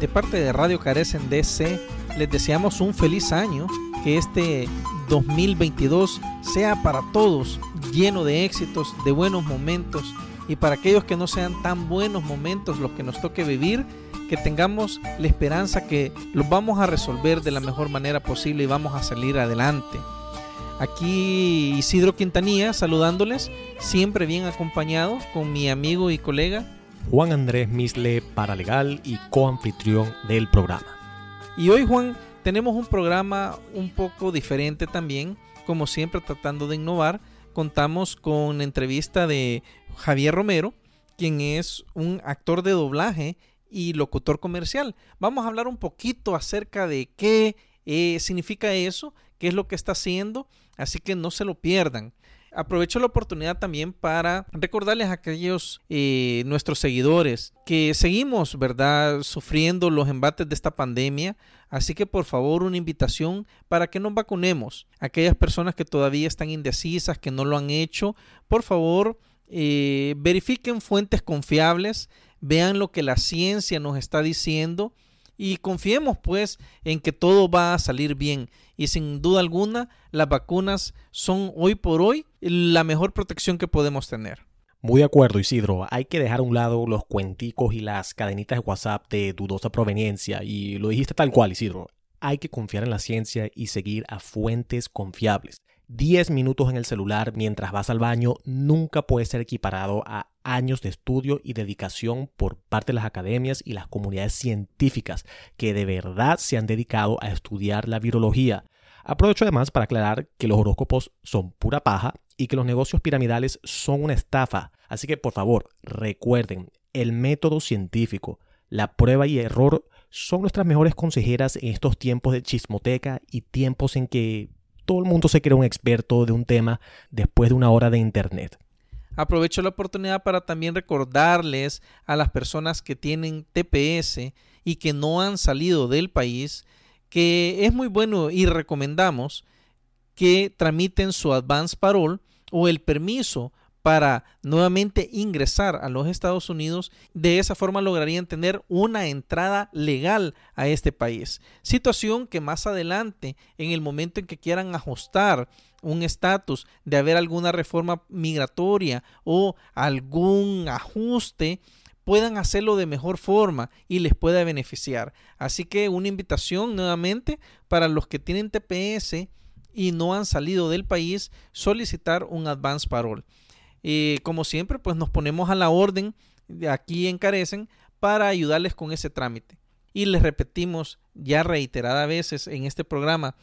de parte de Radio Carecen DC, les deseamos un feliz año, que este 2022 sea para todos lleno de éxitos, de buenos momentos y para aquellos que no sean tan buenos momentos los que nos toque vivir, que tengamos la esperanza que los vamos a resolver de la mejor manera posible y vamos a salir adelante. Aquí Isidro Quintanilla saludándoles, siempre bien acompañado con mi amigo y colega Juan Andrés Misle, paralegal y coanfitrión del programa. Y hoy Juan tenemos un programa un poco diferente también, como siempre tratando de innovar. Contamos con entrevista de Javier Romero, quien es un actor de doblaje y locutor comercial. Vamos a hablar un poquito acerca de qué eh, significa eso, qué es lo que está haciendo, así que no se lo pierdan. Aprovecho la oportunidad también para recordarles a aquellos eh, nuestros seguidores que seguimos, ¿verdad?, sufriendo los embates de esta pandemia. Así que por favor una invitación para que nos vacunemos. Aquellas personas que todavía están indecisas, que no lo han hecho, por favor eh, verifiquen fuentes confiables, vean lo que la ciencia nos está diciendo y confiemos pues en que todo va a salir bien y sin duda alguna las vacunas son hoy por hoy la mejor protección que podemos tener. Muy de acuerdo, Isidro. Hay que dejar a un lado los cuenticos y las cadenitas de WhatsApp de dudosa proveniencia. Y lo dijiste tal cual, Isidro. Hay que confiar en la ciencia y seguir a fuentes confiables. 10 minutos en el celular mientras vas al baño nunca puede ser equiparado a años de estudio y dedicación por parte de las academias y las comunidades científicas que de verdad se han dedicado a estudiar la virología. Aprovecho además para aclarar que los horóscopos son pura paja y que los negocios piramidales son una estafa. Así que por favor, recuerden, el método científico, la prueba y error son nuestras mejores consejeras en estos tiempos de chismoteca y tiempos en que todo el mundo se cree un experto de un tema después de una hora de internet. Aprovecho la oportunidad para también recordarles a las personas que tienen TPS y que no han salido del país que es muy bueno y recomendamos que tramiten su advance parole o el permiso para nuevamente ingresar a los Estados Unidos. De esa forma lograrían tener una entrada legal a este país. Situación que más adelante, en el momento en que quieran ajustar un estatus de haber alguna reforma migratoria o algún ajuste, puedan hacerlo de mejor forma y les pueda beneficiar. Así que una invitación nuevamente para los que tienen TPS y no han salido del país, solicitar un advance parole. Y como siempre, pues nos ponemos a la orden de aquí en Carecen para ayudarles con ese trámite. Y les repetimos ya reiteradas veces en este programa,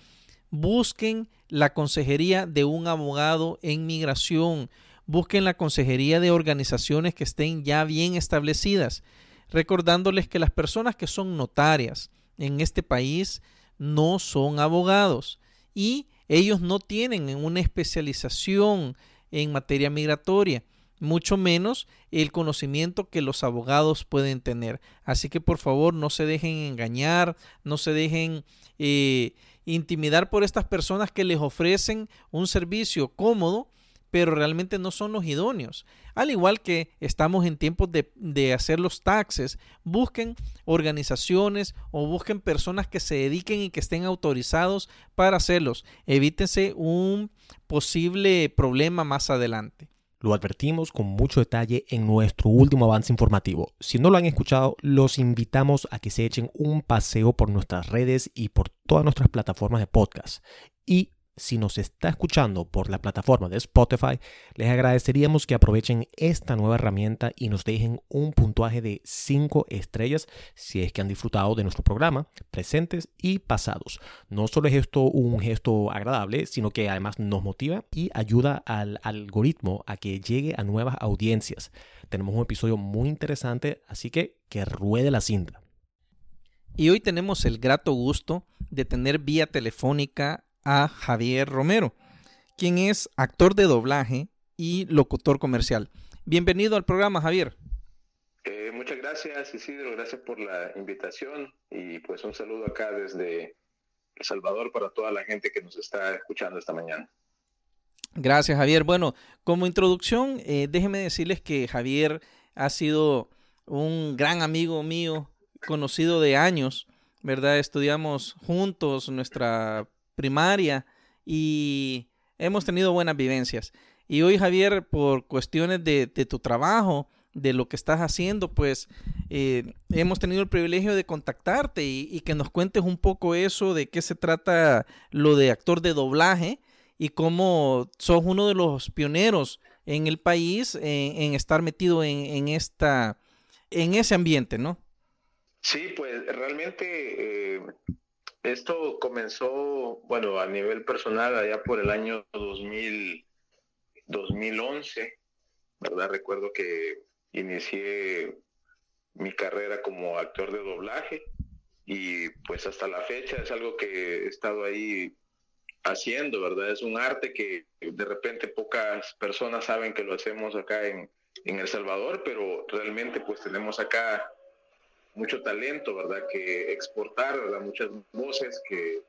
busquen la consejería de un abogado en migración, busquen la consejería de organizaciones que estén ya bien establecidas, recordándoles que las personas que son notarias en este país no son abogados y ellos no tienen una especialización en materia migratoria, mucho menos el conocimiento que los abogados pueden tener. Así que por favor no se dejen engañar, no se dejen eh, intimidar por estas personas que les ofrecen un servicio cómodo, pero realmente no son los idóneos. Al igual que estamos en tiempos de, de, hacer los taxes, busquen organizaciones o busquen personas que se dediquen y que estén autorizados para hacerlos. Evítense un posible problema más adelante. Lo advertimos con mucho detalle en nuestro último avance informativo. Si no lo han escuchado, los invitamos a que se echen un paseo por nuestras redes y por todas nuestras plataformas de podcast. Y si nos está escuchando por la plataforma de Spotify, les agradeceríamos que aprovechen esta nueva herramienta y nos dejen un puntuaje de 5 estrellas si es que han disfrutado de nuestro programa, presentes y pasados. No solo es esto un gesto agradable, sino que además nos motiva y ayuda al algoritmo a que llegue a nuevas audiencias. Tenemos un episodio muy interesante, así que que ruede la cinta. Y hoy tenemos el grato gusto de tener vía telefónica a Javier Romero, quien es actor de doblaje y locutor comercial. Bienvenido al programa, Javier. Eh, muchas gracias, Isidro. Gracias por la invitación y pues un saludo acá desde El Salvador para toda la gente que nos está escuchando esta mañana. Gracias, Javier. Bueno, como introducción, eh, déjenme decirles que Javier ha sido un gran amigo mío conocido de años, ¿verdad? Estudiamos juntos nuestra primaria y hemos tenido buenas vivencias. Y hoy, Javier, por cuestiones de, tu trabajo, de lo que estás haciendo, pues eh, hemos tenido el privilegio de contactarte y, que nos cuentes un poco eso, de qué se trata lo de actor de doblaje y cómo sos uno de los pioneros en el país en, estar metido en, esta, en ese ambiente, ¿no? Sí, pues realmente eh, esto comenzó, bueno, a nivel personal allá por el año 2000, 2011, ¿verdad? Recuerdo que inicié mi carrera como actor de doblaje y pues hasta la fecha es algo que he estado ahí haciendo, ¿verdad? Es un arte que de repente pocas personas saben que lo hacemos acá en, en El Salvador, pero realmente pues tenemos acá mucho talento, ¿verdad? Que exportar, ¿verdad? Muchas voces que,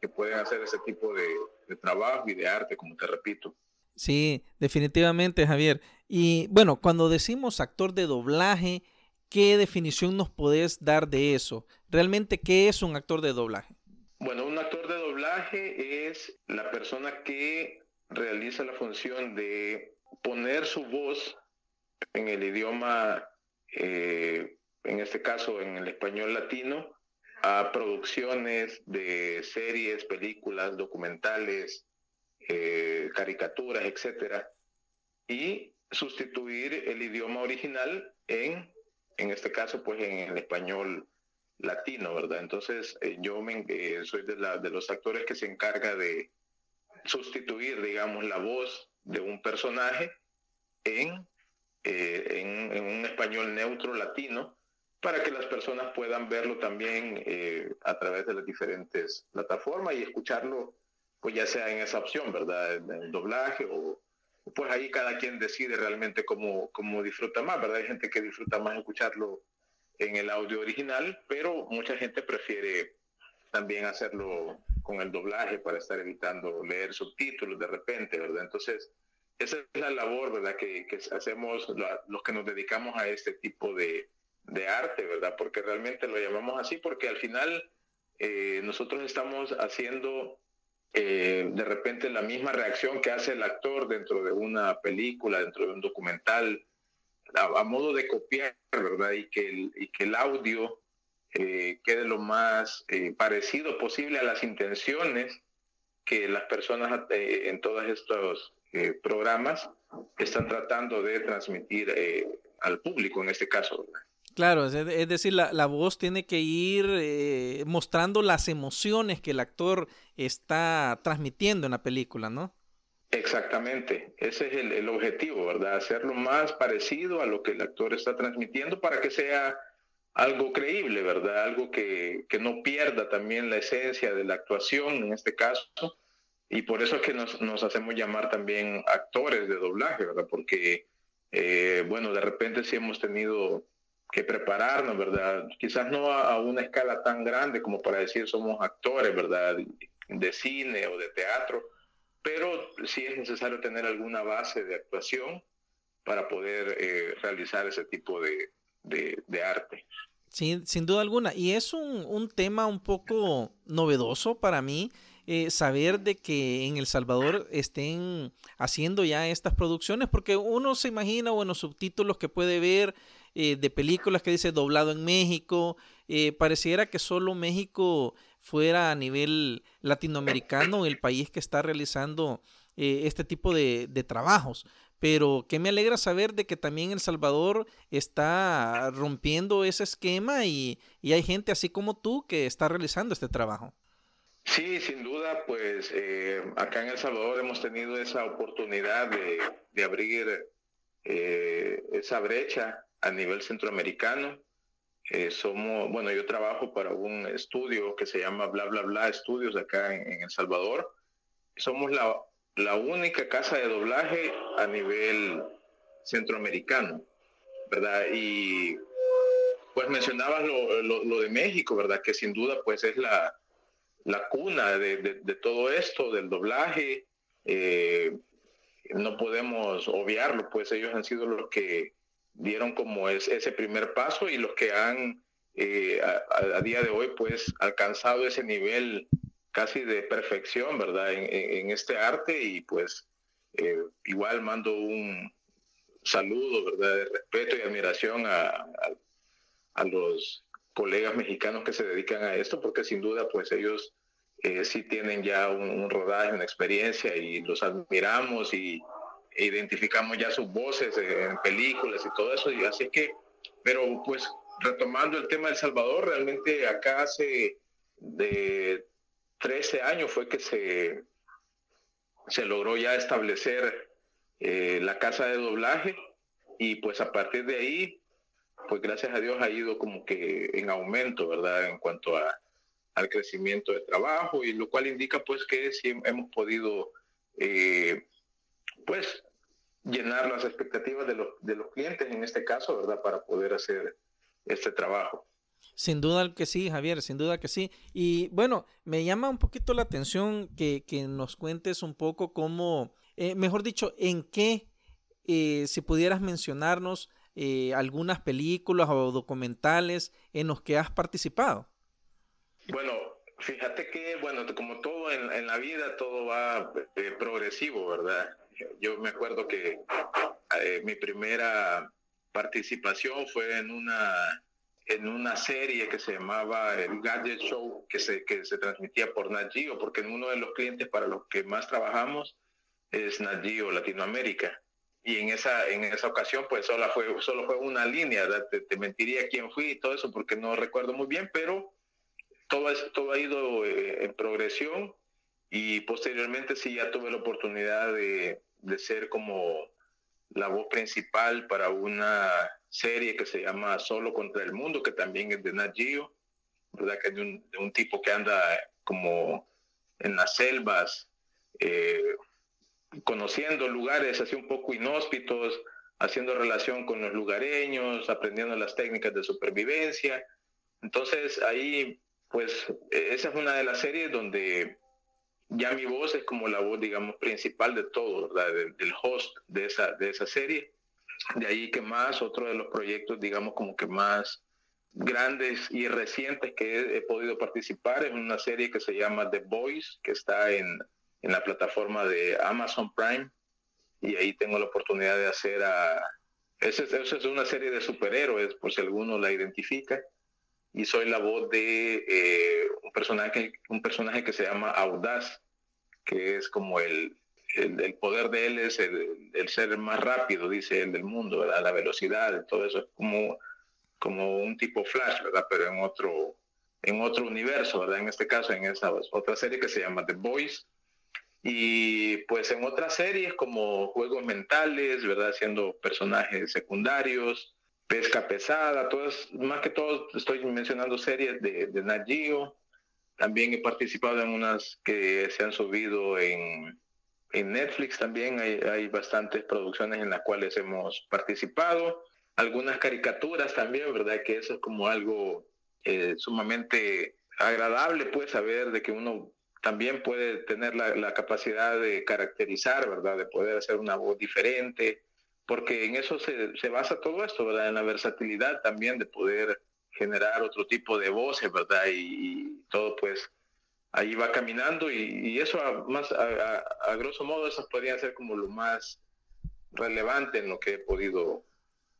que pueden hacer ese tipo de, de, trabajo y de arte, como te repito. Sí, definitivamente, Javier. Y bueno, cuando decimos actor de doblaje, ¿qué definición nos podés dar de eso? ¿Realmente qué es un actor de doblaje? Bueno, un actor de doblaje es la persona que realiza la función de poner su voz en el idioma eh, en este caso en el español latino, a producciones de series, películas, documentales, eh, caricaturas, etcétera, y sustituir el idioma original en, en este caso, pues en el español latino, ¿verdad? Entonces, eh, yo me, eh, soy de, la, de los actores que se encarga de sustituir, digamos, la voz de un personaje en, en, en un español neutro latino para que las personas puedan verlo también eh, a través de las diferentes plataformas y escucharlo, pues ya sea en esa opción, ¿verdad? En el doblaje o pues ahí cada quien decide realmente cómo, cómo disfruta más, ¿verdad? Hay gente que disfruta más escucharlo en el audio original, pero mucha gente prefiere también hacerlo con el doblaje para estar evitando leer subtítulos de repente, ¿verdad? Entonces, esa es la labor, ¿verdad? Que, que hacemos los que nos dedicamos a este tipo de, de arte, ¿verdad? Porque realmente lo llamamos así porque al final eh, nosotros estamos haciendo eh, de repente la misma reacción que hace el actor dentro de una película, dentro de un documental, a, modo de copiar, ¿verdad? Y que el, audio eh, quede lo más parecido posible a las intenciones que las personas en todos estos programas están tratando de transmitir al público en este caso. ¿verdad? Claro, es, decir, la, voz tiene que ir eh, mostrando las emociones que el actor está transmitiendo en la película, ¿no? Exactamente, ese es el, objetivo, ¿verdad? Hacerlo más parecido a lo que el actor está transmitiendo para que sea algo creíble, ¿verdad? Algo que, que no pierda también la esencia de la actuación en este caso. Y por eso es que nos, nos hacemos llamar también actores de doblaje, ¿verdad? Porque, eh, bueno, de repente sí hemos tenido que prepararnos, ¿verdad? Quizás no a, una escala tan grande como para decir somos actores, ¿verdad? De cine o de teatro, pero sí es necesario tener alguna base de actuación para poder eh, realizar ese tipo de, de, arte. Sin, sin, duda alguna. Y es un, un tema un poco novedoso para mí. Eh, saber de que en El Salvador estén haciendo ya estas producciones, porque uno se imagina, bueno, subtítulos que puede ver eh, de películas que dice doblado en México. Eh, pareciera que solo México fuera a nivel latinoamericano el país que está realizando eh, este tipo de, trabajos. Pero que me alegra saber de que también El Salvador está rompiendo ese esquema y, hay gente así como tú que está realizando este trabajo. Sí, sin duda, pues acá en El Salvador hemos tenido esa oportunidad de, de abrir esa brecha a nivel centroamericano. Eh, somos, bueno, yo trabajo para un estudio que se llama Bla Bla Bla Estudios acá en, El Salvador. Somos la, la, única casa de doblaje a nivel centroamericano, ¿verdad? Y pues mencionabas lo, lo, de México, ¿verdad? Que sin duda pues es la, la cuna de, de, todo esto, del doblaje. Eh, no podemos obviarlo, pues ellos han sido los que dieron como es, ese primer paso y los que han eh, a, día de hoy pues alcanzado ese nivel casi de perfección, ¿verdad? En, este arte y pues eh, igual mando un saludo, ¿verdad? De respeto y admiración a, a, los colegas mexicanos que se dedican a esto, porque sin duda pues ellos eh, sí tienen ya un, rodaje, una experiencia y los admiramos y identificamos ya sus voces en películas y todo eso, y así que, pero pues retomando el tema del Salvador, realmente acá hace de 13 años fue que se, se logró ya establecer eh, la casa de doblaje y pues a partir de ahí, pues gracias a Dios ha ido como que en aumento, ¿verdad? En cuanto a, al crecimiento de trabajo y lo cual indica pues que sí hemos podido eh, pues llenar las expectativas de los, de los clientes en este caso, ¿verdad? Para poder hacer este trabajo. Sin duda que sí, Javier, sin duda que sí. Y bueno, me llama un poquito la atención que, nos cuentes un poco cómo, eh, mejor dicho, en qué, eh, si pudieras mencionarnos eh, algunas películas o documentales en los que has participado. Bueno, fíjate que, bueno, como todo en, en la vida, todo va progresivo, ¿verdad? Yo me acuerdo que mi primera participación fue en una en una serie que se llamaba el Gadget Show que se, que se transmitía por Nat porque uno de los clientes para los que más trabajamos es Nat Latinoamérica. Y en esa, en esa ocasión, pues solo fue, solo fue una línea, te, mentiría quién fui y todo eso, porque no recuerdo muy bien, pero todo, todo ha ido eh, en progresión y posteriormente sí ya tuve la oportunidad de, de ser como la voz principal para una serie que se llama Solo contra el Mundo, que también es de Nat Geo, ¿verdad? Que es de un, tipo que anda como en las selvas, eh, conociendo lugares así un poco inhóspitos, haciendo relación con los lugareños, aprendiendo las técnicas de supervivencia. Entonces ahí, pues, esa es una de las series donde ya mi voz es como la voz, digamos, principal de todo, del host de esa, de esa serie. De ahí que más, otro de los proyectos, digamos, como que más grandes y recientes que he, podido participar es una serie que se llama The Boys, que está en, en la plataforma de Amazon Prime. Y ahí tengo la oportunidad de hacer a... Esa es, es una serie de superhéroes, por si alguno la identifica y soy la voz de eh, un personaje un personaje que se llama Audaz que es como el, el, poder de él es el, el, ser más rápido, dice él, del mundo, ¿verdad? La velocidad, todo eso es como, como un tipo Flash, ¿verdad? Pero en otro, en otro universo, ¿verdad? En este caso, en esa otra serie que se llama The Boys. Y pues en otras series como Juegos Mentales, ¿verdad? Siendo personajes secundarios, Pesca Pesada, todas, más que todo estoy mencionando series de, de Nat Geo, también he participado en unas que se han subido en, en Netflix también. Hay, hay bastantes producciones en las cuales hemos participado. Algunas caricaturas también, ¿verdad? Que eso es como algo eh, sumamente agradable, pues, saber de que uno también puede tener la, la, capacidad de caracterizar, ¿verdad? De poder hacer una voz diferente, porque en eso se, se basa todo esto, ¿verdad? En la versatilidad también de poder generar otro tipo de voces, ¿verdad? Y, todo pues ahí va caminando y, eso a, más a, grosso modo esas podrían ser como lo más relevante en lo que he podido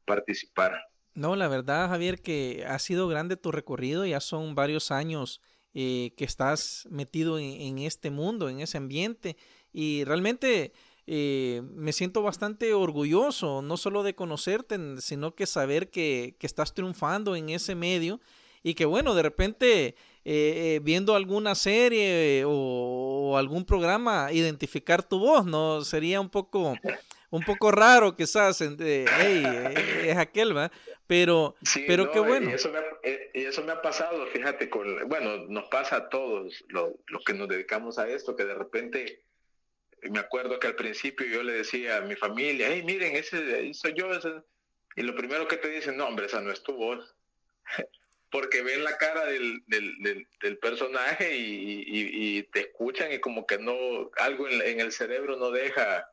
participar. No, la verdad Javier que ha sido grande tu recorrido, ya son varios años eh, que estás metido en, este mundo, en ese ambiente y realmente eh, me siento bastante orgulloso, no solo de conocerte, sino que saber que, estás triunfando en ese medio y que bueno, de repente eh, eh, viendo alguna serie o, algún programa, identificar tu voz, ¿no? Sería un poco, un poco raro quizás, es aquel, ¿va? Pero, pero qué bueno. Y eso, me ha, y eso me ha pasado, fíjate, con, bueno, nos pasa a todos los, los que nos dedicamos a esto, que de repente me acuerdo que al principio yo le decía a mi familia, hey, miren, ese soy yo. Y lo primero que te dicen, no, hombre, esa no es tu voz. Porque ven la cara del, del, personaje y, te escuchan y como que no, algo en, el cerebro no deja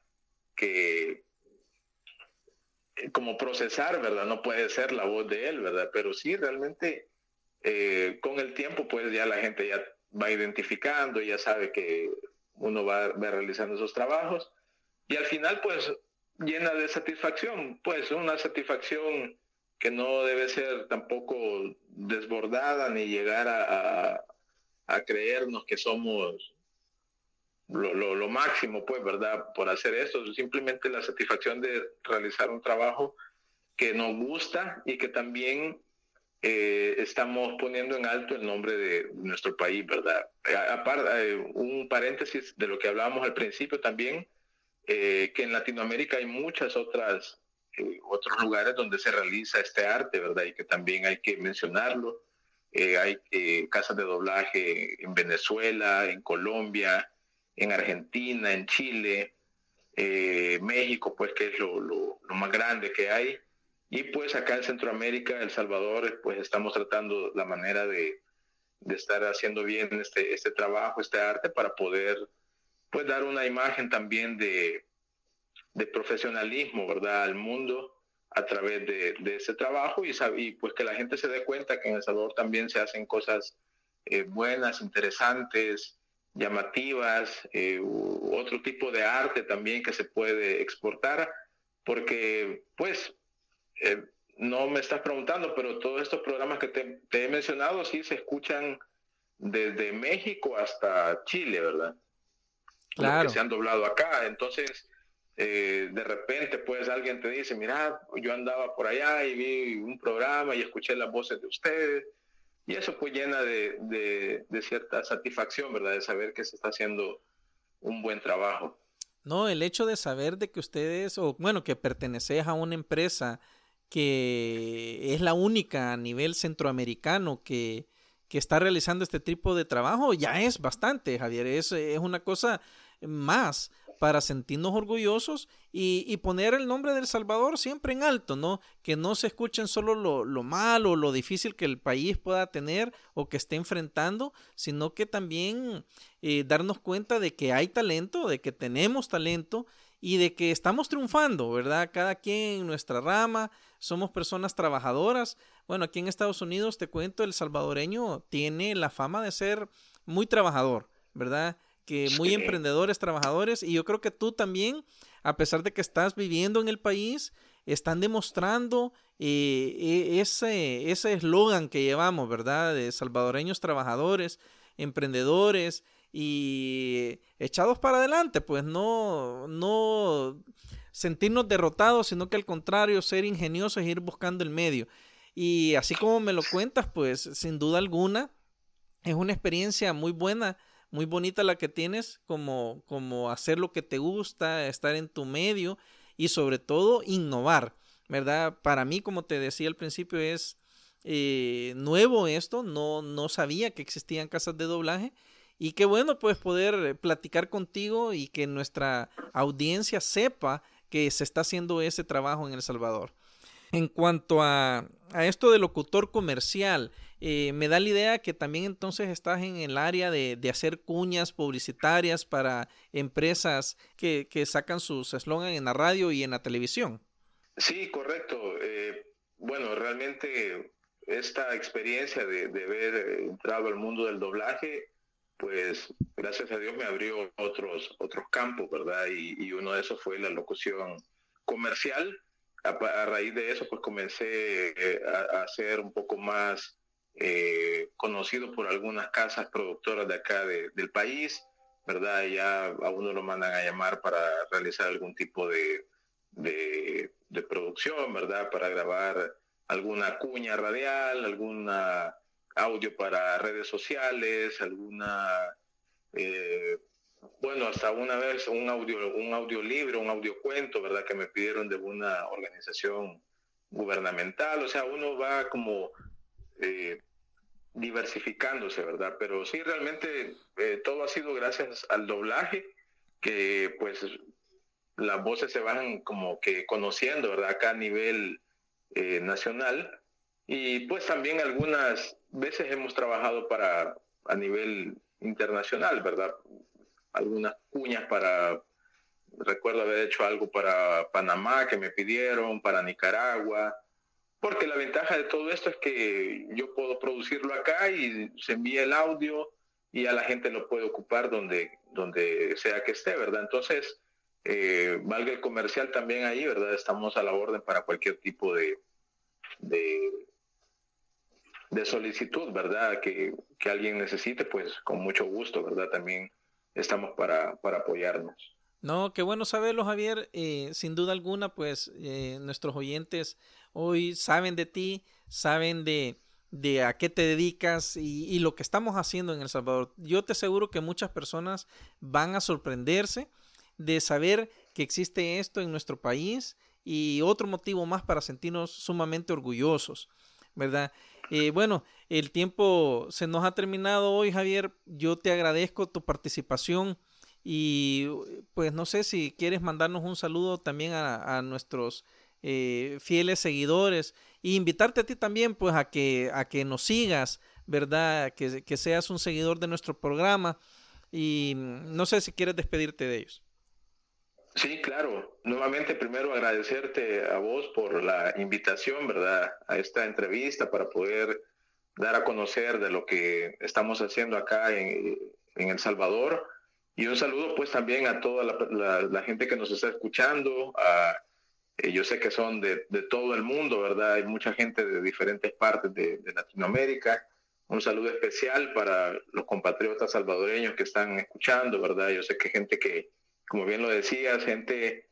que, como procesar, ¿verdad? No puede ser la voz de él, ¿verdad? Pero sí, realmente eh, con el tiempo pues ya la gente ya va identificando, ya sabe que uno va, va realizando esos trabajos y al final pues llena de satisfacción, pues una satisfacción que no debe ser tampoco desbordada ni llegar a, a, creernos que somos lo, lo, máximo, pues, ¿verdad? Por hacer esto, simplemente la satisfacción de realizar un trabajo que nos gusta y que también eh, estamos poniendo en alto el nombre de nuestro país, ¿verdad? Aparte, eh, un paréntesis de lo que hablábamos al principio también, eh, que en Latinoamérica hay muchas otras eh, otros lugares donde se realiza este arte, ¿verdad? Y que también hay que mencionarlo. Eh, hay casas de doblaje en Venezuela, en Colombia, en Argentina, en Chile, México, pues que es lo, más grande que hay. Y pues acá en Centroamérica, El Salvador, pues estamos tratando la manera de, de estar haciendo bien este, este trabajo, este arte, para poder pues dar una imagen también de, de profesionalismo, ¿verdad?, al mundo a través de, de ese trabajo y, pues que la gente se dé cuenta que en El Salvador también se hacen cosas eh, buenas, interesantes, llamativas, eh, otro tipo de arte también que se puede exportar, porque pues eh, no me estás preguntando, pero todos estos programas que te, te, he mencionado sí se escuchan desde México hasta Chile, ¿verdad? Claro. que se han doblado acá. Entonces, eh, de repente, pues alguien te dice, mira, yo andaba por allá y vi un programa y escuché las voces de ustedes. Y eso pues llena de, de, cierta satisfacción, ¿verdad? De saber que se está haciendo un buen trabajo. No, el hecho de saber de que ustedes, o bueno, que perteneces a una empresa que es la única a nivel centroamericano que, que está realizando este tipo de trabajo ya es bastante, Javier. Es, es una cosa más para sentirnos orgullosos y, poner el nombre del Salvador siempre en alto, ¿no? Que no se escuchen solo lo, lo malo, lo difícil que el país pueda tener o que esté enfrentando, sino que también eh, darnos cuenta de que hay talento, de que tenemos talento y de que estamos triunfando, ¿verdad? Cada quien en nuestra rama, somos personas trabajadoras. Bueno, aquí en Estados Unidos, te cuento, el salvadoreño tiene la fama de ser muy trabajador, ¿verdad? Que muy emprendedores, trabajadores, y yo creo que tú también, a pesar de que estás viviendo en el país, están demostrando eh, e, ese eslogan que llevamos, ¿verdad? De salvadoreños trabajadores, emprendedores, y echados para adelante, pues no, no sentirnos derrotados, sino que al contrario, ser ingeniosos e ir buscando el medio. Y así como me lo cuentas, pues sin duda alguna es una experiencia muy buena, muy bonita la que tienes, como, como hacer lo que te gusta, estar en tu medio y sobre todo innovar, ¿verdad? Para mí, como te decía al principio, es eh, nuevo esto, no, no sabía que existían casas de doblaje y qué bueno pues poder platicar contigo y que nuestra audiencia sepa que se está haciendo ese trabajo en El Salvador. En cuanto a, a esto de locutor comercial, eh, me da la idea que también entonces estás en el área de, de hacer cuñas publicitarias para empresas que, que sacan sus eslogan en la radio y en la televisión. Sí, correcto. Eh, bueno, realmente esta experiencia de, de haber entrado al mundo del doblaje pues gracias a Dios me abrió otros, otros campos, ¿verdad? Y, uno de esos fue la locución comercial. A, raíz de eso, pues comencé eh, a, ser un poco más eh, conocido por algunas casas productoras de acá del país, ¿verdad? Ya a uno lo mandan a llamar para realizar algún tipo de, de, de producción, ¿verdad? Para grabar alguna cuña radial, alguna audio para redes sociales, alguna, eh, bueno, hasta una vez un audio, un audiolibro, un audiocuento, ¿verdad? Que me pidieron de una organización gubernamental, o sea, uno va como eh, diversificándose, ¿verdad? Pero sí, realmente eh, todo ha sido gracias al doblaje, que pues las voces se van como que conociendo, ¿verdad? Acá a nivel nacional. Y pues también algunas veces hemos trabajado para a nivel internacional, ¿verdad? Algunas cuñas para, recuerdo haber hecho algo para Panamá que me pidieron, para Nicaragua, porque la ventaja de todo esto es que yo puedo producirlo acá y se envía el audio y a la gente lo puede ocupar donde, donde sea que esté, ¿verdad? Entonces, eh, valga el comercial también ahí, ¿verdad? Estamos a la orden para cualquier tipo de, de, solicitud, ¿verdad? Que, alguien necesite, pues con mucho gusto, ¿verdad? También estamos para, para apoyarnos. No, qué bueno saberlo, Javier. Eh, sin duda alguna, pues eh, nuestros oyentes hoy saben de ti, saben de, de a qué te dedicas y, y, lo que estamos haciendo en El Salvador. Yo te aseguro que muchas personas van a sorprenderse de saber que existe esto en nuestro país y otro motivo más para sentirnos sumamente orgullosos, ¿verdad? Eh, bueno, el tiempo se nos ha terminado hoy, Javier. Yo te agradezco tu participación y pues no sé si quieres mandarnos un saludo también a, nuestros eh, fieles seguidores e invitarte a ti también pues a que, a que nos sigas, ¿verdad? Que, que seas un seguidor de nuestro programa y no sé si quieres despedirte de ellos. Sí, claro. Nuevamente, primero agradecerte a vos por la invitación, ¿verdad?, a esta entrevista para poder dar a conocer de lo que estamos haciendo acá en, El Salvador. Y un saludo pues también a toda la, gente que nos está escuchando. Eh, yo sé que son de, todo el mundo, ¿verdad? Hay mucha gente de diferentes partes de, de Latinoamérica. Un saludo especial para los compatriotas salvadoreños que están escuchando, ¿verdad? Yo sé que gente que, como bien lo decías, gente,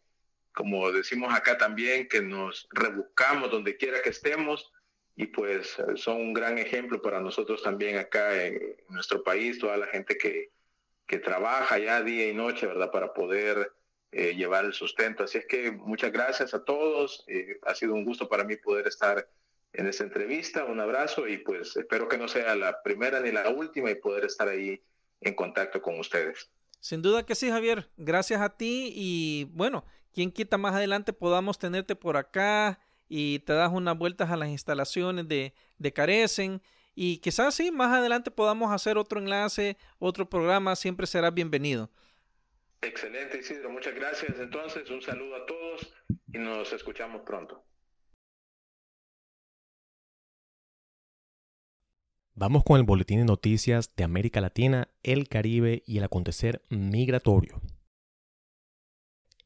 como decimos acá también, que nos rebuscamos donde quiera que estemos y pues son un gran ejemplo para nosotros también acá en, nuestro país, toda la gente que, que, trabaja ya día y noche, ¿verdad? Para poder eh, llevar el sustento. Así es que muchas gracias a todos. Eh, ha sido un gusto para mí poder estar en esta entrevista. Un abrazo y pues espero que no sea la primera ni la última y poder estar ahí en contacto con ustedes. Sin duda que sí, Javier. Gracias a ti y bueno, quien quita más adelante podamos tenerte por acá y te das unas vueltas a las instalaciones de, de Carecen y quizás sí, más adelante podamos hacer otro enlace, otro programa, siempre serás bienvenido. Excelente, Isidro. Muchas gracias. Entonces, un saludo a todos y nos escuchamos pronto. Vamos con el boletín de noticias de América Latina, el Caribe y el acontecer migratorio.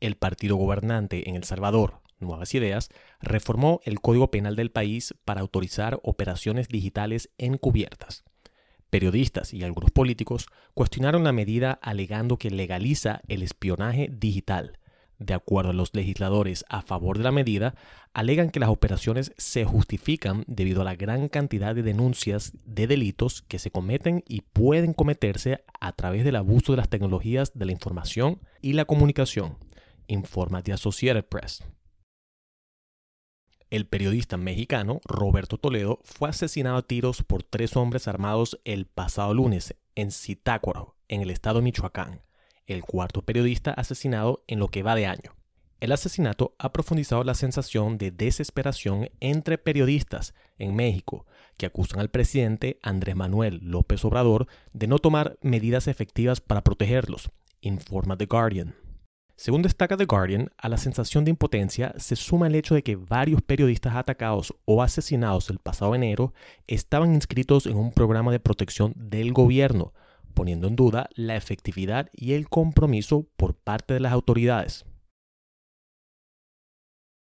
El partido gobernante en El Salvador, Nuevas Ideas, reformó el Código Penal del país para autorizar operaciones digitales encubiertas. Periodistas y algunos políticos cuestionaron la medida alegando que legaliza el espionaje digital de acuerdo a los legisladores a favor de la medida, alegan que las operaciones se justifican debido a la gran cantidad de denuncias de delitos que se cometen y pueden cometerse a través del abuso de las tecnologías de la información y la comunicación, informa The Associated Press. El periodista mexicano Roberto Toledo fue asesinado a tiros por tres hombres armados el pasado lunes en Zitácuaro, en el estado de Michoacán el cuarto periodista asesinado en lo que va de año. El asesinato ha profundizado la sensación de desesperación entre periodistas en México, que acusan al presidente Andrés Manuel López Obrador de no tomar medidas efectivas para protegerlos, informa The Guardian. Según destaca The Guardian, a la sensación de impotencia se suma el hecho de que varios periodistas atacados o asesinados el pasado enero estaban inscritos en un programa de protección del gobierno, poniendo en duda la efectividad y el compromiso por parte de las autoridades.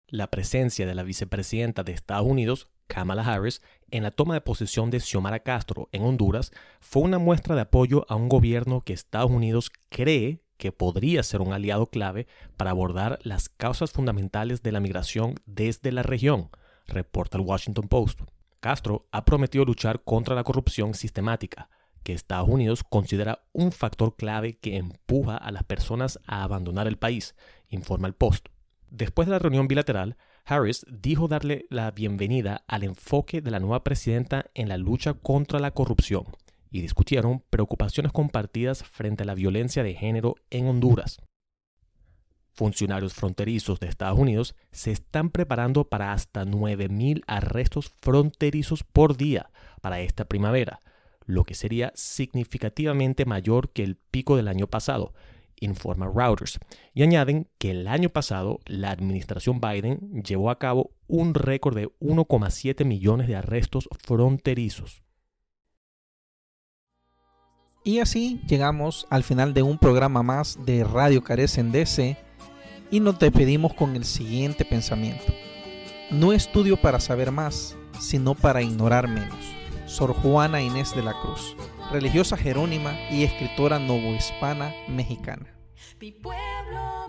La presencia de la vicepresidenta de Estados Unidos, Kamala Harris, en la toma de posesión de Xiomara Castro en Honduras fue una muestra de apoyo a un gobierno que Estados Unidos cree que podría ser un aliado clave para abordar las causas fundamentales de la migración desde la región, reporta el Washington Post. Castro ha prometido luchar contra la corrupción sistemática, que Estados Unidos considera un factor clave que empuja a las personas a abandonar el país, informa el Post. Después de la reunión bilateral, Harris dijo darle la bienvenida al enfoque de la nueva presidenta en la lucha contra la corrupción y discutieron preocupaciones compartidas frente a la violencia de género en Honduras. Funcionarios fronterizos de Estados Unidos se están preparando para hasta 9.000 arrestos fronterizos por día para esta primavera, lo que sería significativamente mayor que el pico del año pasado, informa Reuters. Y añaden que el año pasado la administración Biden llevó a cabo un récord de 1,7 millones de arrestos fronterizos. Y así llegamos al final de un programa más de Radio Carecen DC y nos despedimos con el siguiente pensamiento. No estudio para saber más, sino para ignorar menos. Sor Juana Inés de la Cruz, religiosa jerónima y escritora novohispana mexicana. Mi pueblo